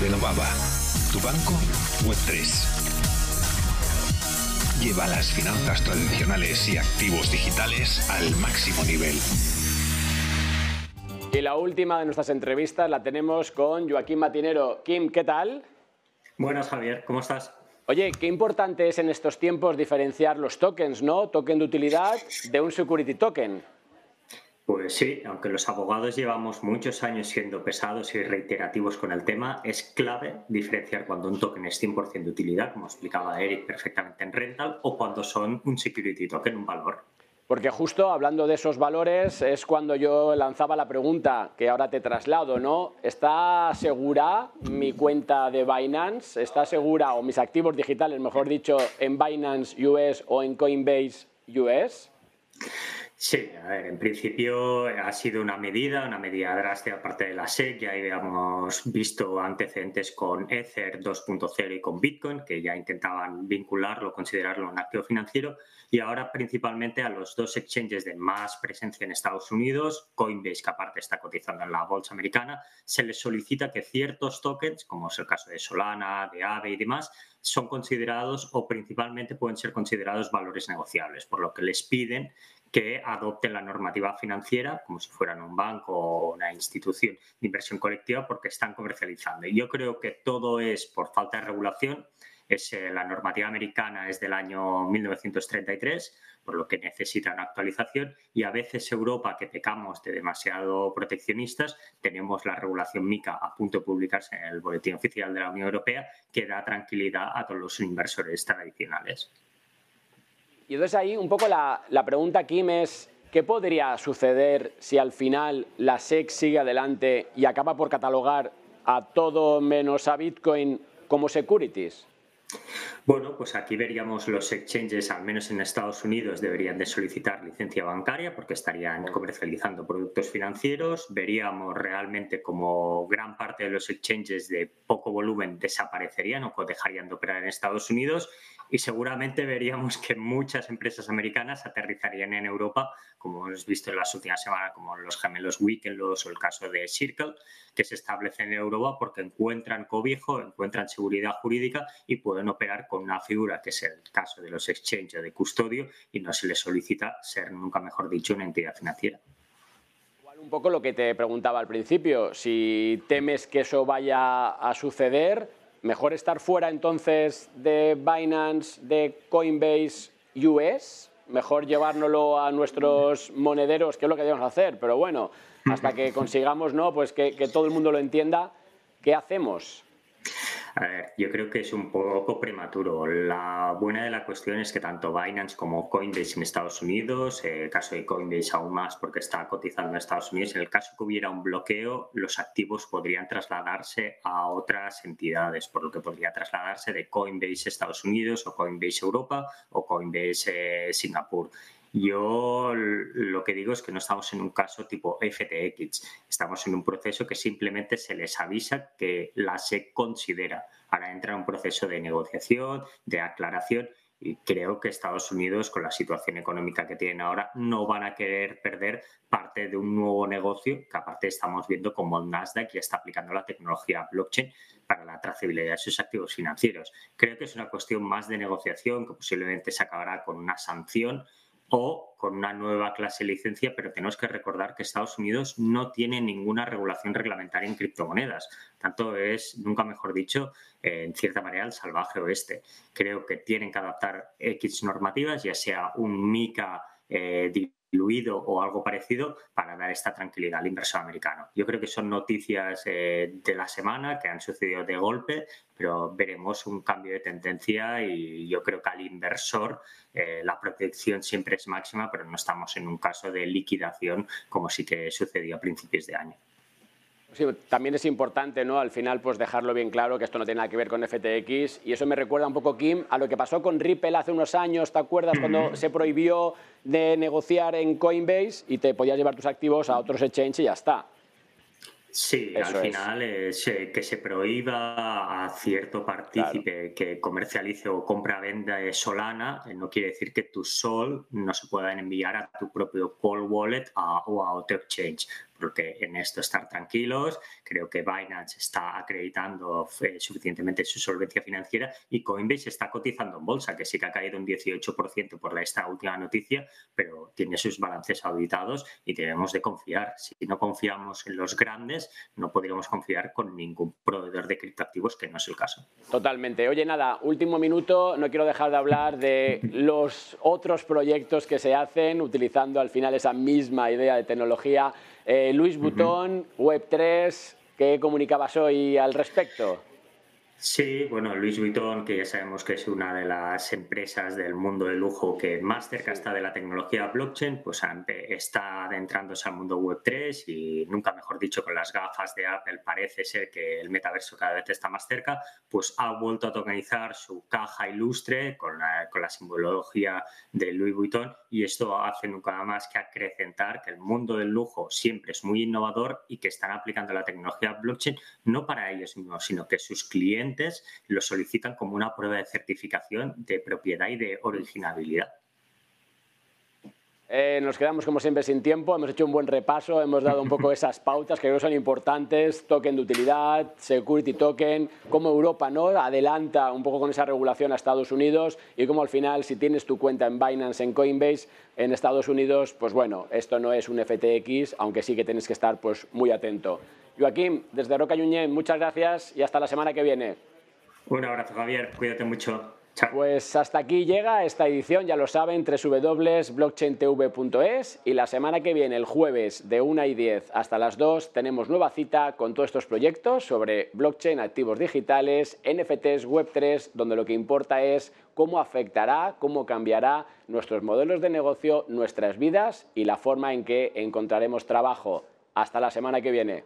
Renovaba. Tu banco Web3. Lleva las finanzas tradicionales y activos digitales al máximo nivel. Y la última de nuestras entrevistas la tenemos con Joaquín Matinero. Kim, ¿qué tal? Buenas, Javier, ¿cómo estás? Oye, qué importante es en estos tiempos diferenciar los tokens, ¿no? Token de utilidad de un security token. Pues sí, aunque los abogados llevamos muchos años siendo pesados y reiterativos con el tema, es clave diferenciar cuando un token es 100% de utilidad, como explicaba Eric perfectamente en Rental, o cuando son un security token, un valor. Porque justo hablando de esos valores es cuando yo lanzaba la pregunta que ahora te traslado, ¿no? ¿Está segura mi cuenta de Binance? ¿Está segura, o mis activos digitales, mejor dicho, en Binance US o en Coinbase US? Sí, a ver, en principio ha sido una medida, una medida drástica parte de la SEC. Ya habíamos visto antecedentes con Ether 2.0 y con Bitcoin, que ya intentaban vincularlo, considerarlo un activo financiero. Y ahora principalmente a los dos exchanges de más presencia en Estados Unidos, Coinbase, que aparte está cotizando en la bolsa americana, se les solicita que ciertos tokens, como es el caso de Solana, de Aave y demás, son considerados o principalmente pueden ser considerados valores negociables, por lo que les piden que adopten la normativa financiera como si fueran un banco o una institución de inversión colectiva porque están comercializando. Y yo creo que todo es por falta de regulación. Es, eh, la normativa americana es del año 1933, por lo que necesita una actualización y a veces Europa, que pecamos de demasiado proteccionistas, tenemos la regulación MICA a punto de publicarse en el Boletín Oficial de la Unión Europea que da tranquilidad a todos los inversores tradicionales. Y entonces ahí un poco la, pregunta, Kim, es ¿qué podría suceder si al final la SEC sigue adelante y acaba por catalogar a todo menos a Bitcoin como securities? Bueno, pues aquí veríamos los exchanges, al menos en Estados Unidos, deberían de solicitar licencia bancaria porque estarían comercializando productos financieros. Veríamos realmente como gran parte de los exchanges de poco volumen desaparecerían o dejarían de operar en Estados Unidos y seguramente veríamos que muchas empresas americanas aterrizarían en Europa, como hemos visto en las últimas semanas, como los gemelos Weekendlos o el caso de Circle, que se establecen en Europa porque encuentran cobijo, encuentran seguridad jurídica y pueden operar con una figura que es el caso de los exchanges de custodio y no se les solicita ser, nunca mejor dicho, una entidad financiera un poco lo que te preguntaba al principio, si temes que eso vaya a suceder, mejor estar fuera entonces de Binance, de Coinbase US, mejor llevárnoslo a nuestros monederos, que es lo que debemos hacer, pero bueno, hasta que consigamos ¿no? pues que, que todo el mundo lo entienda, ¿qué hacemos? A ver, yo creo que es un poco prematuro. La buena de la cuestión es que tanto Binance como Coinbase en Estados Unidos, eh, el caso de Coinbase aún más porque está cotizando en Estados Unidos, en el caso que hubiera un bloqueo, los activos podrían trasladarse a otras entidades, por lo que podría trasladarse de Coinbase Estados Unidos o Coinbase Europa o Coinbase eh, Singapur. Yo lo que digo es que no estamos en un caso tipo FTX, estamos en un proceso que simplemente se les avisa que la SEC considera. Ahora entra un proceso de negociación, de aclaración y creo que Estados Unidos, con la situación económica que tienen ahora, no van a querer perder parte de un nuevo negocio que aparte estamos viendo como Nasdaq ya está aplicando la tecnología blockchain para la trazabilidad de sus activos financieros. Creo que es una cuestión más de negociación que posiblemente se acabará con una sanción o con una nueva clase de licencia, pero tenemos que recordar que Estados Unidos no tiene ninguna regulación reglamentaria en criptomonedas. Tanto es, nunca mejor dicho, en cierta manera el salvaje oeste. Creo que tienen que adaptar X normativas, ya sea un MICA eh, diluido o algo parecido para dar esta tranquilidad al inversor americano. Yo creo que son noticias eh, de la semana que han sucedido de golpe, pero veremos un cambio de tendencia y yo creo que al inversor eh, la protección siempre es máxima, pero no estamos en un caso de liquidación como sí que sucedió a principios de año. Sí, también es importante, ¿no? Al final, pues dejarlo bien claro que esto no tiene nada que ver con FTX y eso me recuerda un poco, Kim, a lo que pasó con Ripple hace unos años, ¿te acuerdas? Cuando se prohibió de negociar en Coinbase y te podías llevar tus activos a otros exchanges y ya está. Sí, al final es. Eh, que se prohíba a cierto partícipe que comercialice o compra venda de Solana, eh, no quiere decir que tu Sol no se puedan enviar a tu propio Cold Wallet o a otro exchange. Porque en esto estar tranquilos. Creo que Binance está acreditando eh, suficientemente su solvencia financiera y Coinbase está cotizando en bolsa, que sí que ha caído un 18% por esta última noticia, pero tiene sus balances auditados y debemos de confiar. Si no confiamos en los grandes, no podríamos confiar con ningún proveedor de criptoactivos, que no es el caso. Totalmente. Oye, nada, último minuto, no quiero dejar de hablar de los otros proyectos que se hacen utilizando al final esa misma idea de tecnología. Eh, Luis Butón, Web3, ¿qué comunicabas hoy al respecto? Sí, bueno, Luis Vuitton, que ya sabemos que es una de las empresas del mundo del lujo que más cerca está de la tecnología blockchain, pues está adentrándose al mundo Web3 y nunca mejor dicho con las gafas de Apple parece ser que el metaverso cada vez está más cerca, pues ha vuelto a tokenizar su caja ilustre con la, con la simbología de Louis Vuitton y esto hace nunca más que acrecentar que el mundo del lujo siempre es muy innovador y que están aplicando la tecnología blockchain no para ellos mismos, sino que sus clientes lo solicitan como una prueba de certificación de propiedad y de originabilidad. Eh, nos quedamos como siempre sin tiempo, hemos hecho un buen repaso, hemos dado un poco esas pautas que creo son importantes, token de utilidad, security token, cómo Europa ¿no? adelanta un poco con esa regulación a Estados Unidos y cómo al final si tienes tu cuenta en Binance, en Coinbase, en Estados Unidos, pues bueno, esto no es un FTX, aunque sí que tienes que estar pues, muy atento. Joaquín, desde Roca Yuñén, muchas gracias y hasta la semana que viene. Un abrazo, Javier. Cuídate mucho. Pues hasta aquí llega esta edición, ya lo saben, www.blockchaintv.es y la semana que viene, el jueves de 1 y 10 hasta las 2, tenemos nueva cita con todos estos proyectos sobre blockchain, activos digitales, NFTs, Web3, donde lo que importa es cómo afectará, cómo cambiará nuestros modelos de negocio, nuestras vidas y la forma en que encontraremos trabajo. Hasta la semana que viene.